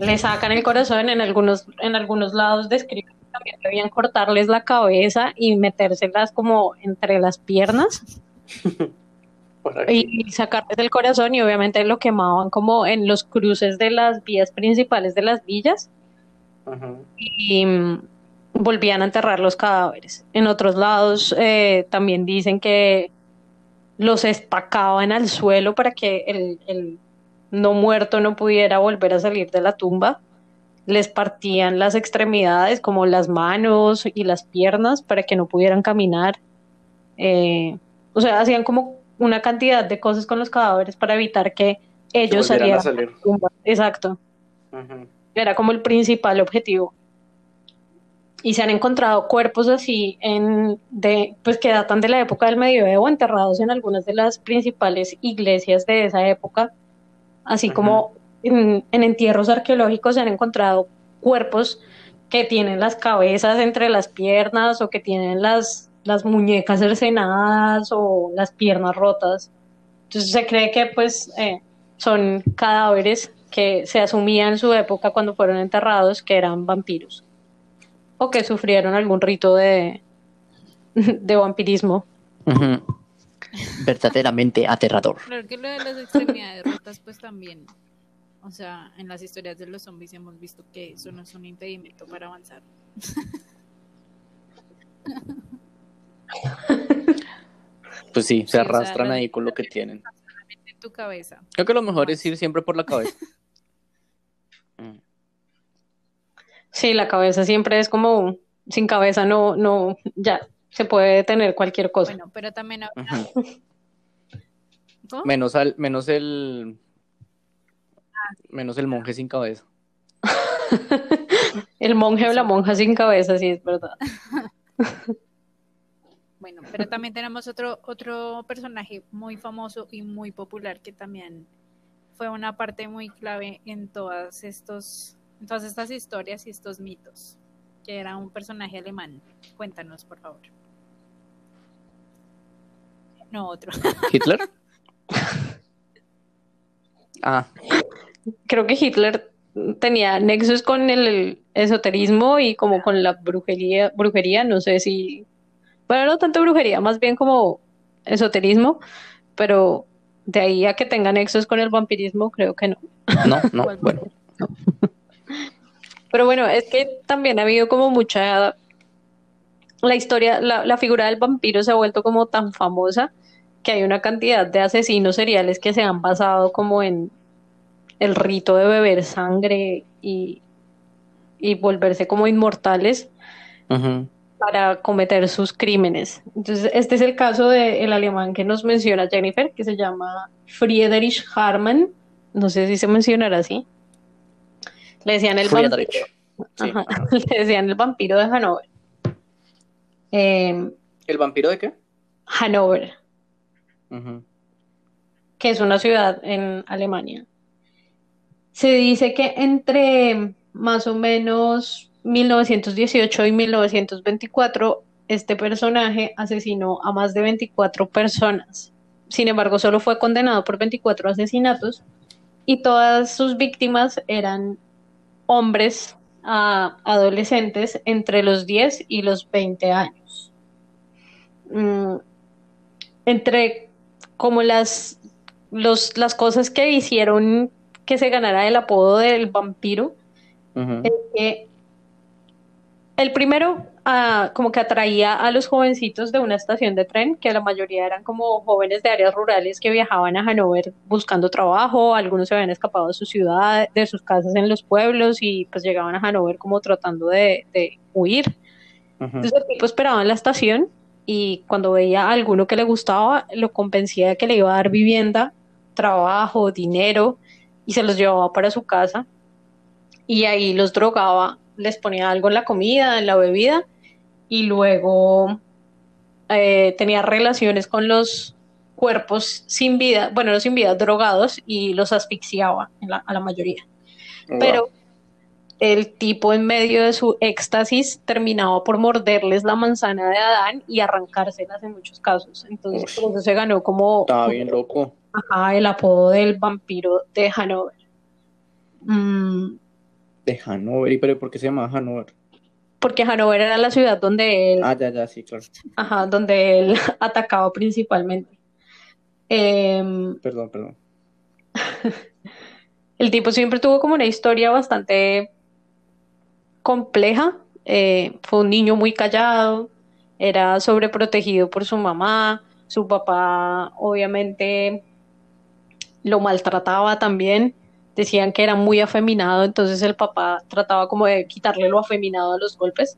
[SPEAKER 1] le sacan el corazón en algunos, en algunos lados describen también debían cortarles la cabeza y metérselas como entre las piernas y, sacarles el corazón y obviamente lo quemaban como en los cruces de las vías principales de las villas y mm, volvían a enterrar los cadáveres. En otros lados eh, también dicen que los estacaban al suelo para que el, el no muerto no pudiera volver a salir de la tumba. Les partían las extremidades como las manos y las piernas para que no pudieran caminar. Eh, o sea, hacían como una cantidad de cosas con los cadáveres para evitar que ellos salieran. Exacto. Era como el principal objetivo. Y se han encontrado cuerpos así en de pues que datan de la época del medioevo enterrados en algunas de las principales iglesias de esa época así como en, entierros arqueológicos se han encontrado cuerpos que tienen las cabezas entre las piernas o que tienen las, las muñecas cercenadas o las piernas rotas. Entonces se cree que pues eh, son cadáveres que se asumían en su época cuando fueron enterrados que eran vampiros o que sufrieron algún rito de, de vampirismo
[SPEAKER 4] verdaderamente aterrador.
[SPEAKER 3] Claro que lo de las extremidades rotas, pues también, o sea, en las historias de los zombies hemos visto que eso no es un impedimento para avanzar.
[SPEAKER 4] Pues sí, se arrastran ahí con lo que tienen.
[SPEAKER 3] En tu cabeza.
[SPEAKER 4] Creo que lo mejor es ir siempre por la cabeza.
[SPEAKER 1] Mm. Sí, la cabeza siempre es como sin cabeza no, no, ya, se puede tener cualquier cosa.
[SPEAKER 3] Bueno, pero también
[SPEAKER 4] Menos al, menos el menos el monje sin cabeza.
[SPEAKER 1] el monje o la monja sin cabeza, sí es verdad.
[SPEAKER 3] bueno, pero también tenemos otro otro personaje muy famoso y muy popular que también fue una parte muy clave en todas estos en todas estas historias y estos mitos, que era un personaje alemán. Cuéntanos, por favor. No, otro.
[SPEAKER 4] ¿Hitler? ah.
[SPEAKER 1] Creo que Hitler tenía nexos con el esoterismo y como con la brujería, brujería, no sé si, bueno, no tanto brujería, más bien como esoterismo, pero de ahí a que tenga nexos con el vampirismo, creo que no.
[SPEAKER 4] No, no, bueno.
[SPEAKER 1] Pero bueno, es que también ha habido como mucha, la historia, la, la figura del vampiro se ha vuelto como tan famosa que hay una cantidad de asesinos seriales que se han basado como en el rito de beber sangre y, y volverse como inmortales para cometer sus crímenes. Entonces, este es el caso del alemán que nos menciona Jennifer, que se llama Friedrich Harman. No sé si se mencionará así. Le decían el vampiro. Le decían el vampiro de Hanover.
[SPEAKER 2] Em, ¿El vampiro de qué?
[SPEAKER 1] Hanover que es una ciudad en Alemania. Se dice que entre más o menos 1918 y 1924 este personaje asesinó a más de 24 personas. Sin embargo, solo fue condenado por 24 asesinatos y todas sus víctimas eran hombres adolescentes entre los 10 y los 20 años. Mm, entre como las, las cosas que hicieron que se ganara el apodo del vampiro, el primero ah, como que atraía a los jovencitos de una estación de tren, que la mayoría eran como jóvenes de áreas rurales que viajaban a Hanover buscando trabajo, algunos se habían escapado de su ciudad, de sus casas en los pueblos y pues llegaban a Hanover como tratando de, huir. Entonces el tipo esperaba en la estación y cuando veía a alguno que le gustaba, lo convencía de que le iba a dar vivienda, trabajo, dinero y se los llevaba para su casa y ahí los drogaba, les ponía algo en la comida, en la bebida y luego eh, tenía relaciones con los cuerpos sin vida, bueno, no sin vida, drogados y los asfixiaba a la mayoría. Pero el tipo en medio de su éxtasis terminaba por morderles la manzana de Adán y arrancárselas en muchos casos. Entonces, por eso se ganó como...
[SPEAKER 2] Estaba bien loco.
[SPEAKER 1] Ajá, el apodo del vampiro de Hanover. Mm,
[SPEAKER 2] De Hanover, ¿y pero por qué se llama Hanover?
[SPEAKER 1] porque Hanover era la ciudad donde él,
[SPEAKER 2] Ah, ya, ya, sí, claro.
[SPEAKER 1] ajá, donde él atacaba principalmente. Em,
[SPEAKER 2] Perdón, perdón.
[SPEAKER 1] el tipo siempre tuvo como una historia bastante compleja. Eh, fue un niño muy callado, era sobreprotegido por su mamá, su papá obviamente lo maltrataba también. Decían que era muy afeminado, entonces el papá trataba como de quitarle lo afeminado a los golpes.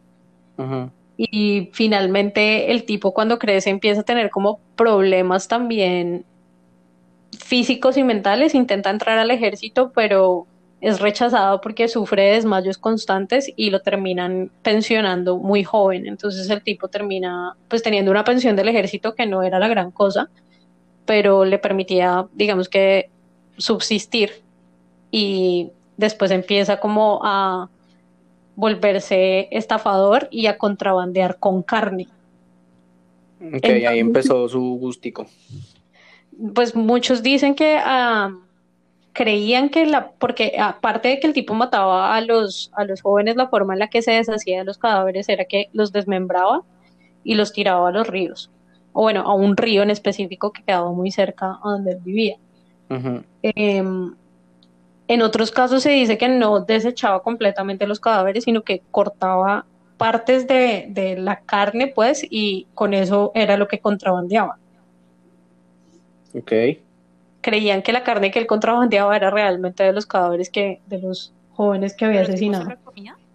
[SPEAKER 1] Y finalmente el tipo cuando crece empieza a tener como problemas también físicos y mentales, intenta entrar al ejército, pero es rechazado porque sufre de desmayos constantes y lo terminan pensionando muy joven. Entonces el tipo termina pues teniendo una pensión del ejército que no era la gran cosa, pero le permitía, digamos que, subsistir y después empieza como a volverse estafador y a contrabandear con carne.
[SPEAKER 2] Ok,
[SPEAKER 1] Entonces-
[SPEAKER 2] ahí empezó su gustico.
[SPEAKER 1] Pues muchos dicen que ah, creían que la, porque aparte de que el tipo mataba a los, a los jóvenes, la forma en la que se deshacía de los cadáveres era que los desmembraba y los tiraba a los ríos. O bueno, a un río en específico que quedaba muy cerca a donde él vivía. Em, en otros casos se dice que no desechaba completamente los cadáveres, sino que cortaba partes de, de la carne, pues, y con eso era lo que contrabandeaba.
[SPEAKER 2] Ok.
[SPEAKER 1] Creían que la carne que él contrabandeaba era realmente de los cadáveres que, de los jóvenes que había asesinado.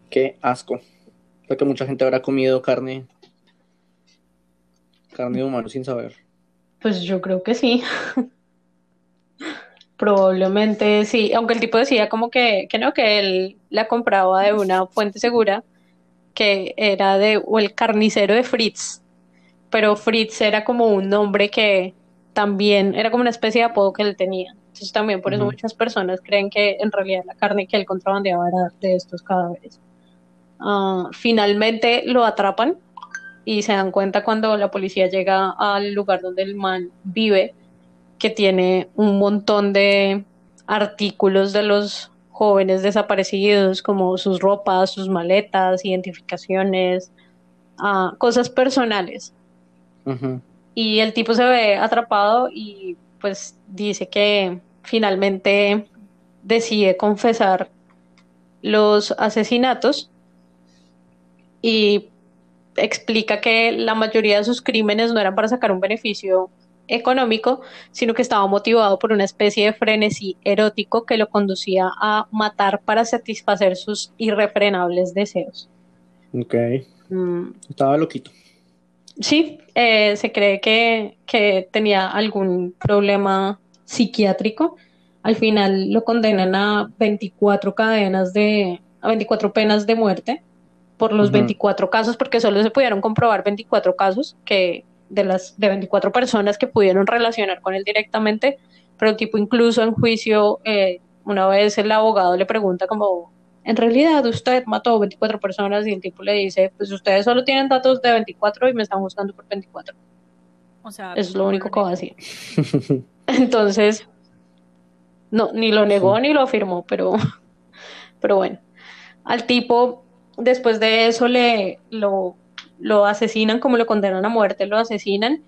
[SPEAKER 2] Qué asco. Creo que mucha gente habrá comido carne. Carne de humano sin saber.
[SPEAKER 1] Pues yo creo que sí. Probablemente sí, aunque el tipo decía como que, que no, que él la compraba de una fuente segura, que era de, o el carnicero de Fritz, pero Fritz era como un nombre que también era como una especie de apodo que él tenía. Entonces también por eso muchas personas creen que en realidad la carne que él contrabandeaba era de estos cadáveres. Ah, finalmente lo atrapan y se dan cuenta cuando la policía llega al lugar donde el man vive que tiene un montón de artículos de los jóvenes desaparecidos, como sus ropas, sus maletas, identificaciones, ah, cosas personales. Y el tipo se ve atrapado y pues dice que finalmente decide confesar los asesinatos y explica que la mayoría de sus crímenes no eran para sacar un beneficio económico, sino que estaba motivado por una especie de frenesí erótico que lo conducía a matar para satisfacer sus irrefrenables deseos.
[SPEAKER 2] Ok.
[SPEAKER 1] Mm,
[SPEAKER 2] Estaba loquito.
[SPEAKER 1] Sí, eh, se cree que, que tenía algún problema psiquiátrico. Al final lo condenan a 24 cadenas de, a 24 penas de muerte por los
[SPEAKER 2] Ujú.
[SPEAKER 1] 24 casos, porque solo se pudieron comprobar 24 casos que de las de 24 personas que pudieron relacionar con él directamente, pero el tipo incluso en juicio, eh, una vez el abogado le pregunta como, en realidad usted mató 24 personas y el tipo le dice, pues ustedes solo tienen datos de 24 y me están buscando por 24.
[SPEAKER 3] O sea,
[SPEAKER 1] Eso es lo único que va a
[SPEAKER 3] decir.
[SPEAKER 1] decir. Entonces, no, ni lo negó
[SPEAKER 2] Sí.
[SPEAKER 1] ni lo afirmó, pero, pero bueno. Al tipo, después de eso, le lo, lo asesinan, como lo condenan a muerte, lo asesinan.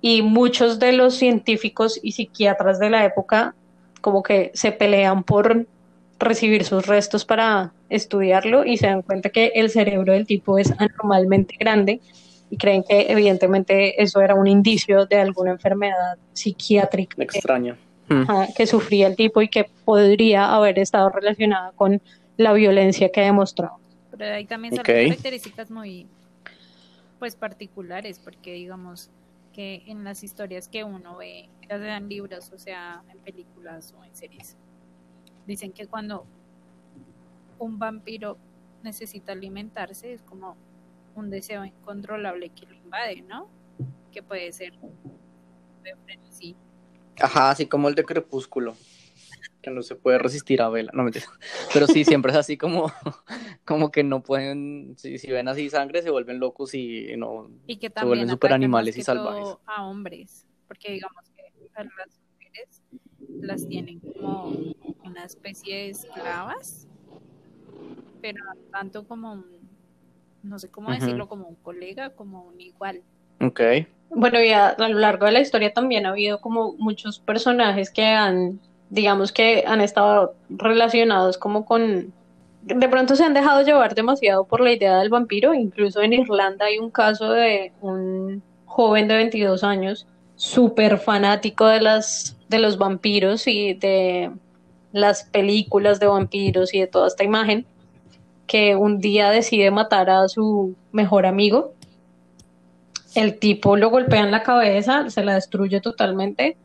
[SPEAKER 1] Y muchos de los científicos y psiquiatras de la época, como que se pelean por recibir sus restos para estudiarlo y se dan cuenta que el cerebro del tipo es anormalmente grande y creen que evidentemente eso era un indicio de alguna enfermedad psiquiátrica que,
[SPEAKER 2] Extraña. Mm.
[SPEAKER 1] ajá, que sufría el tipo y que podría haber estado relacionada con la violencia que demostraba.
[SPEAKER 3] Pero ahí también
[SPEAKER 2] Ok.
[SPEAKER 3] salen características muy pues particulares, porque digamos que en las historias que uno ve, ya sea en libros, o sea, en películas o en series, dicen que cuando un vampiro necesita alimentarse es como un deseo incontrolable que lo invade, ¿no? Que puede ser de frenesí.
[SPEAKER 2] Ajá, así como el de Crepúsculo. Que no se puede resistir a vela. No mentira. Pero sí, siempre es así como, como que no pueden. Si, si ven así sangre, se vuelven locos y no.
[SPEAKER 3] y que
[SPEAKER 2] Se vuelven
[SPEAKER 3] atacan
[SPEAKER 2] animales y salvajes.
[SPEAKER 3] a hombres, porque digamos que a las mujeres las tienen como una especie de esclavas, pero tanto como un, no sé cómo decirlo, como un colega, como un igual.
[SPEAKER 2] Ok.
[SPEAKER 1] Bueno, y a, a lo largo de la historia también ha habido como muchos personajes que han, digamos que han estado relacionados como con, de pronto se han dejado llevar demasiado por la idea del vampiro, incluso en Irlanda hay un caso de un joven de 22 años, súper fanático de las, de los vampiros y de las películas de vampiros y de toda esta imagen, que un día decide matar a su mejor amigo el tipo lo golpea en la cabeza, se la destruye totalmente.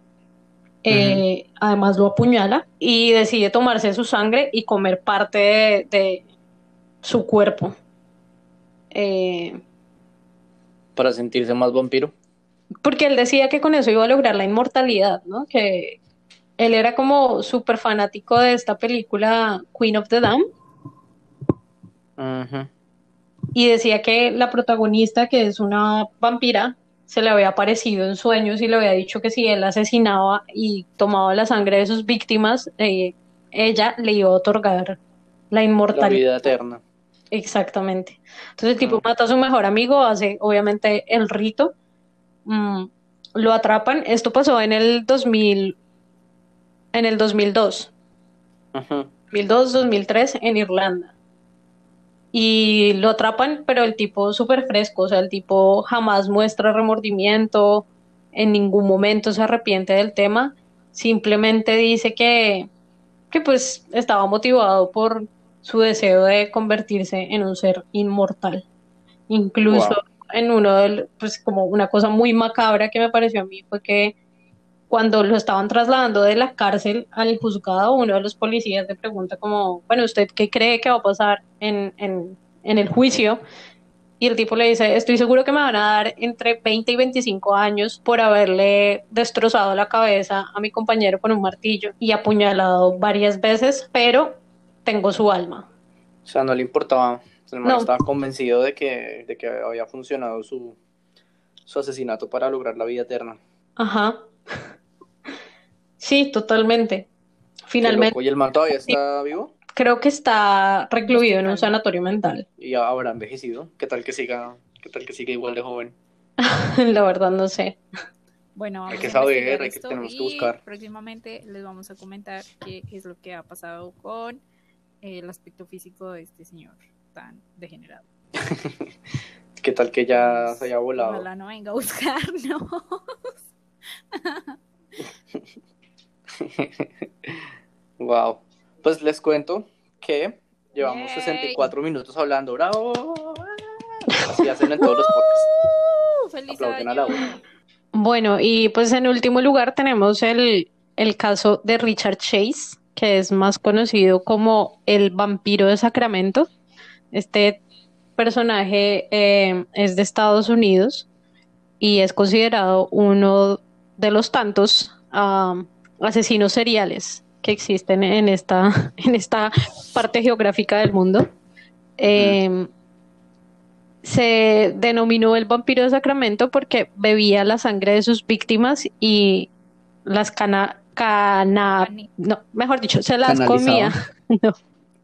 [SPEAKER 1] Eh, Además lo apuñala y decide tomarse su sangre y comer parte de, de su cuerpo. Eh,
[SPEAKER 2] Para sentirse más vampiro.
[SPEAKER 1] porque él decía que con eso iba a lograr la inmortalidad, ¿no? Que él era como súper fanático de esta película Queen of the Dam y decía que la protagonista, que es una vampira, se le había aparecido en sueños y le había dicho que si él asesinaba y tomaba la sangre de sus víctimas, eh, ella le iba a otorgar la
[SPEAKER 2] La
[SPEAKER 1] inmortalidad.
[SPEAKER 2] vida eterna.
[SPEAKER 1] Exactamente. Entonces el tipo mata a su mejor amigo, hace obviamente el rito, mm, lo atrapan. Esto pasó en el 2000, en el 2002.
[SPEAKER 2] Ujú.
[SPEAKER 1] 2002, 2003 en Irlanda. Y lo atrapan, pero el tipo súper fresco, o sea, el tipo jamás muestra remordimiento, en ningún momento se arrepiente del tema, simplemente dice que, que pues estaba motivado por su deseo de convertirse en un ser inmortal. Incluso
[SPEAKER 2] Wow.
[SPEAKER 1] en uno del, pues como una cosa muy macabra que me pareció a mí fue que cuando lo estaban trasladando de la cárcel al juzgado, uno de los policías le pregunta como, bueno, ¿usted qué cree que va a pasar en, en, en el juicio? Y el tipo le dice, estoy seguro que me van a dar entre 20 y 25 años por haberle destrozado la cabeza a mi compañero con un martillo y apuñalado varias veces, pero tengo su alma.
[SPEAKER 2] O sea, no le importaba. El
[SPEAKER 1] No.
[SPEAKER 2] estaba convencido de que, de que había funcionado su, su asesinato para lograr la vida eterna.
[SPEAKER 1] Ajá. Sí, totalmente. Finalmente.
[SPEAKER 2] ¿Y el man todavía está vivo?
[SPEAKER 1] creo que está recluido en un sanatorio mental.
[SPEAKER 2] Y habrá envejecido. ¿Qué tal que siga, qué tal que siga igual de joven?
[SPEAKER 1] La verdad no sé.
[SPEAKER 3] Bueno,
[SPEAKER 2] Hay
[SPEAKER 3] vamos
[SPEAKER 2] que
[SPEAKER 3] a
[SPEAKER 2] saber, hay que- tenemos que buscar.
[SPEAKER 3] próximamente les vamos a comentar qué es lo que ha pasado con el aspecto físico de este señor tan degenerado.
[SPEAKER 2] ¿Qué tal que ya se haya volado?
[SPEAKER 3] Ojalá no venga a buscarnos.
[SPEAKER 2] Wow. Pues les cuento que llevamos
[SPEAKER 3] Yay.
[SPEAKER 2] 64 minutos hablando. ¡Bravo! Así hacen en todos los podcasts.
[SPEAKER 3] ¡Feliz
[SPEAKER 2] Aplauden a la
[SPEAKER 3] año!
[SPEAKER 2] una.
[SPEAKER 1] Bueno, y pues en último lugar tenemos el, el caso de Richard Chase, que es más conocido como el vampiro de Sacramento. Este personaje eh, es de Estados Unidos y es considerado uno de los tantos ah, asesinos seriales que existen en esta, en esta parte geográfica del mundo. Eh, se denominó el vampiro de Sacramento porque bebía la sangre de sus víctimas y las cana, cana- no, mejor dicho, se las comía, no,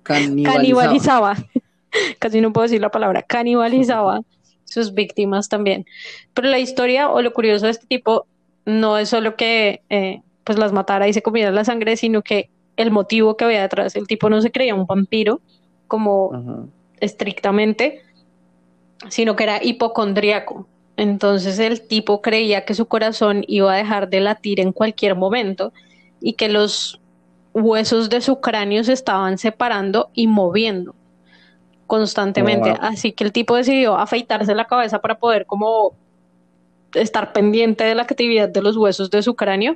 [SPEAKER 2] Canibalizaba.
[SPEAKER 1] canibalizaba, casi no puedo decir la palabra, canibalizaba sus víctimas también. Pero la historia o lo curioso de este tipo no es solo que eh, pues las matara y se comiera la sangre, sino que el motivo que había detrás, el tipo no se creía un vampiro como
[SPEAKER 2] Ajá.
[SPEAKER 1] estrictamente, sino que era hipocondríaco. Entonces el tipo creía que su corazón iba a dejar de latir en cualquier momento y que los huesos de su cráneo se estaban separando y moviendo constantemente.
[SPEAKER 2] Wow.
[SPEAKER 1] Así que el tipo decidió afeitarse la cabeza para poder como estar pendiente de la actividad de los huesos de su cráneo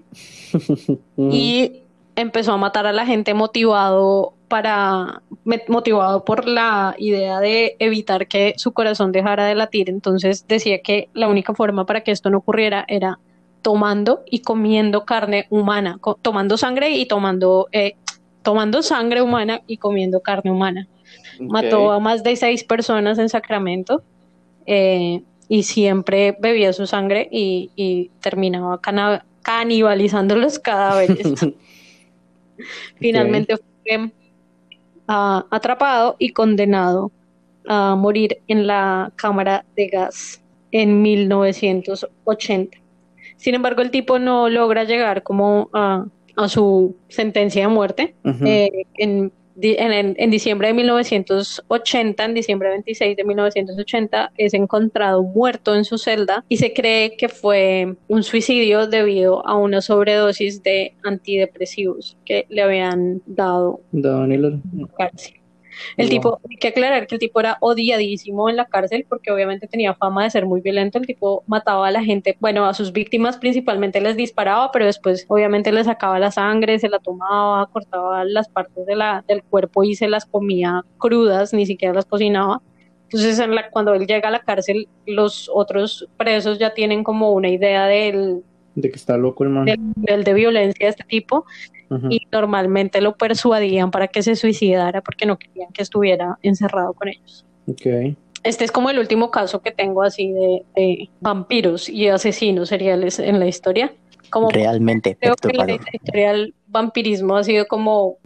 [SPEAKER 1] y empezó a matar a la gente motivado para motivado por la idea de evitar que su corazón dejara de latir. Entonces decía que la única forma para que esto no ocurriera era tomando y comiendo carne humana, tomando sangre y tomando eh, tomando sangre humana y comiendo carne humana. Mató a más de seis personas en Sacramento eh, y siempre bebía su sangre y, y terminaba canibalizando los cadáveres. finalmente fue ah, atrapado y condenado a morir en la cámara de gas en 1980. Sin embargo, el tipo no logra llegar como a, a su sentencia de muerte. Eh, en, en- en- en diciembre de 1980, en diciembre 26 de 1980, es encontrado muerto en su celda y se cree que fue un suicidio debido a una sobredosis de antidepresivos que le habían dado en cárcel. El
[SPEAKER 2] Wow.
[SPEAKER 1] tipo, hay que aclarar que el tipo era odiadísimo en la cárcel porque obviamente tenía fama de ser muy violento. El tipo mataba a la gente, bueno, a sus víctimas principalmente les disparaba, pero después obviamente les sacaba la sangre, se la tomaba, cortaba las partes de la, del cuerpo y se las comía crudas, ni siquiera las cocinaba. Entonces, en la, cuando él llega a la cárcel, los otros presos ya tienen como una idea del,
[SPEAKER 2] De que está loco el man.
[SPEAKER 1] del nivel de violencia de este tipo y normalmente lo persuadían para que se suicidara porque no querían que estuviera encerrado con ellos.
[SPEAKER 2] Ok.
[SPEAKER 1] Este es como el último caso que tengo así de, de vampiros y asesinos seriales en la historia. Como
[SPEAKER 5] Realmente
[SPEAKER 1] creo que la historia del vampirismo ha sido como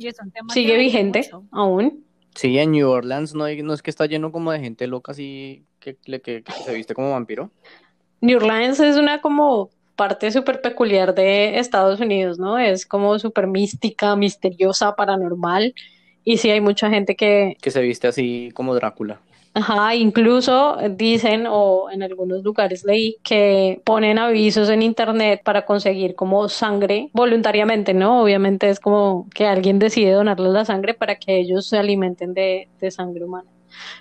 [SPEAKER 1] sigue vigente
[SPEAKER 3] mucho.
[SPEAKER 1] aún.
[SPEAKER 4] Sí, en New Orleans no, hay- no es que está lleno como de gente loca así que, que, que- que se viste como vampiro.
[SPEAKER 1] New Orleans es una como parte súper peculiar de Estados Unidos, ¿no? Es como súper mística, misteriosa, paranormal. Y sí hay mucha gente que,
[SPEAKER 4] Que se viste así como Drácula.
[SPEAKER 1] Ajá, incluso dicen, o en algunos lugares leí, que ponen avisos en internet para conseguir como sangre voluntariamente, ¿no? Obviamente es como que alguien decide donarles la sangre para que ellos se alimenten de, de sangre humana.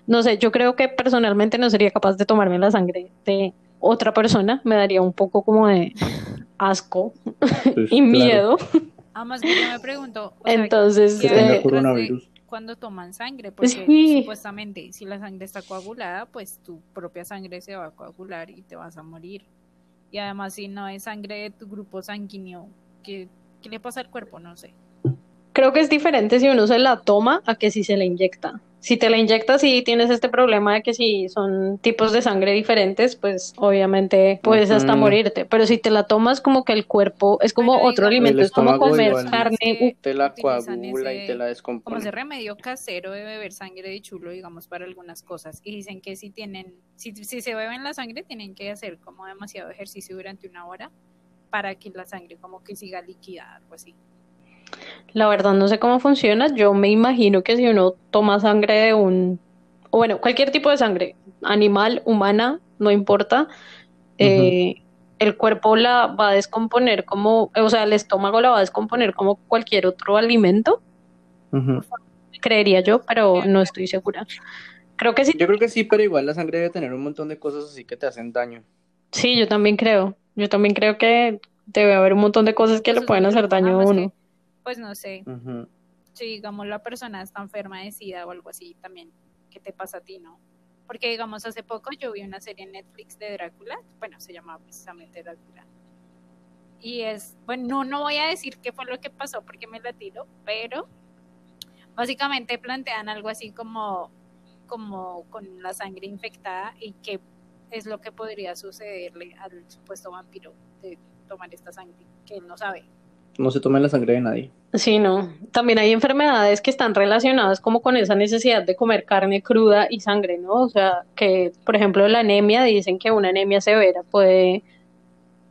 [SPEAKER 1] No sé, yo creo que personalmente no sería capaz de tomarme la sangre de otra persona, me daría un poco como de asco
[SPEAKER 2] Pues,
[SPEAKER 1] y
[SPEAKER 2] claro.
[SPEAKER 1] miedo.
[SPEAKER 3] Además, que yo me pregunto, o sea,
[SPEAKER 1] Entonces,
[SPEAKER 3] ¿qué
[SPEAKER 2] Que
[SPEAKER 3] hay
[SPEAKER 2] tenga
[SPEAKER 1] eh,
[SPEAKER 2] coronavirus.
[SPEAKER 3] cuando toman sangre? Porque
[SPEAKER 1] Sí.
[SPEAKER 3] supuestamente, si la sangre está coagulada, pues tu propia sangre se va a coagular y te vas a morir. Y además, si no es sangre de tu grupo sanguíneo, ¿qué, qué le pasa al cuerpo? No sé.
[SPEAKER 1] Creo que es diferente si uno se la toma a que si se la inyecta. Si te la inyectas sí tienes este problema de que si son tipos de sangre diferentes, pues obviamente puedes hasta morirte. Pero si te la tomas como que el cuerpo es como
[SPEAKER 3] Pero
[SPEAKER 1] otro alimento,
[SPEAKER 2] El
[SPEAKER 1] es como comer
[SPEAKER 2] igual.
[SPEAKER 1] carne.
[SPEAKER 3] Sí.
[SPEAKER 2] Te la coagula y te la
[SPEAKER 3] como
[SPEAKER 2] descompone.
[SPEAKER 3] ese remedio casero de beber sangre de chulo, digamos, para algunas cosas. Y dicen que si tienen, si, si se beben la sangre, tienen que hacer como demasiado ejercicio durante una hora para que la sangre como que siga líquida, algo así.
[SPEAKER 1] La verdad no sé cómo funciona. Yo me imagino que si uno toma sangre de un, o bueno, cualquier tipo de sangre, animal, humana, no importa, eh, el cuerpo la va a descomponer como, o sea, el estómago la va a descomponer como cualquier otro alimento, creería yo, pero no estoy segura. Creo que sí,
[SPEAKER 2] Yo creo que sí, pero igual la sangre debe tener un montón de cosas así que te hacen daño.
[SPEAKER 1] sí, yo también creo. Yo también creo que debe haber un montón de cosas que le pueden hacer daño a uno.
[SPEAKER 3] Pues no sé, si digamos la persona está enferma de SIDA o algo así, también, ¿qué te pasa a ti, no? Porque digamos, hace poco yo vi una serie en Netflix de Drácula, bueno, se llamaba precisamente Drácula. Y es, bueno, no, no voy a decir qué fue lo que pasó porque me la tiro, pero básicamente plantean algo así como, como con la sangre infectada y qué es lo que podría sucederle al supuesto vampiro de tomar esta sangre, que él no sabe.
[SPEAKER 2] No se tome la sangre de nadie.
[SPEAKER 1] Sí, no. También hay enfermedades que están relacionadas como con esa necesidad de comer carne cruda y sangre, ¿no? O sea, que, por ejemplo, la anemia, dicen que una anemia severa puede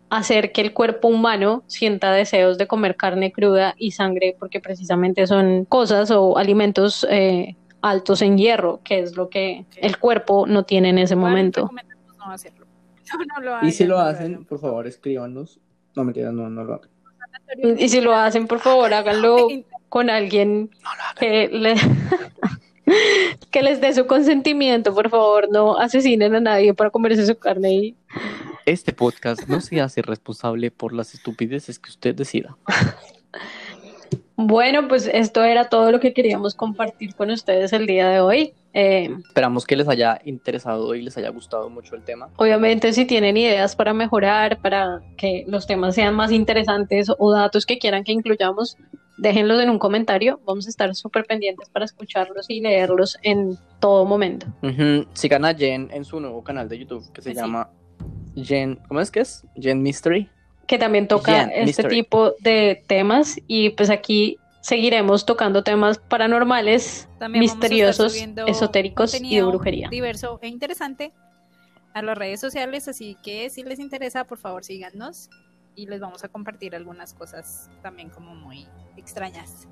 [SPEAKER 1] hacer que el cuerpo humano sienta deseos de comer carne cruda y sangre, porque precisamente son cosas o alimentos eh, altos en hierro, que es lo que el cuerpo no tiene en ese momento.
[SPEAKER 3] recomendamos no hacerlo. No, no lo
[SPEAKER 2] Y si lo
[SPEAKER 3] no
[SPEAKER 2] hacen, por favor, escríbanos. No, mentira, no, no lo hagan.
[SPEAKER 1] Y si lo hacen, por favor, háganlo con alguien que, le- que les dé su consentimiento, por favor, no asesinen a nadie para comerse su carne y
[SPEAKER 4] Este podcast no se hace responsable por las estupideces que usted decida.
[SPEAKER 1] bueno, pues esto era todo lo que queríamos compartir con ustedes el día de hoy. Eh,
[SPEAKER 4] Esperamos que les haya interesado y les haya gustado mucho el tema.
[SPEAKER 1] obviamente, si tienen ideas para mejorar, para que los temas sean más interesantes o datos que quieran que incluyamos, déjenlos en un comentario. Vamos a estar súper pendientes para escucharlos y leerlos en todo momento.
[SPEAKER 4] Ujú, Sigan a Jen en su nuevo canal de YouTube que se
[SPEAKER 3] Sí.
[SPEAKER 4] llama Jen, ¿cómo es que es? Jen Mystery.
[SPEAKER 1] Que también toca este
[SPEAKER 4] Mystery.
[SPEAKER 1] tipo de temas y pues aquí seguiremos tocando temas paranormales,
[SPEAKER 3] También
[SPEAKER 1] misteriosos, esotéricos y de brujería.
[SPEAKER 3] Diverso e interesante a las redes sociales, así que si les interesa, por favor síganos y les vamos a compartir algunas cosas también como muy extrañas.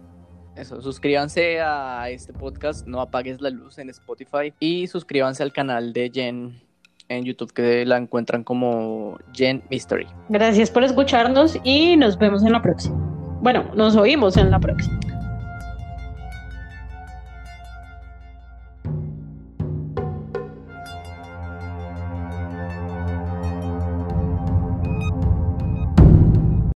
[SPEAKER 2] Eso, suscríbanse a este podcast, no apagues la luz en Spotify y suscríbanse al canal de Jen en YouTube que la encuentran como Jen Mystery.
[SPEAKER 1] Gracias por escucharnos y nos vemos en la próxima. Bueno, nos oímos en la próxima.